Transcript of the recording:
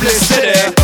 our city.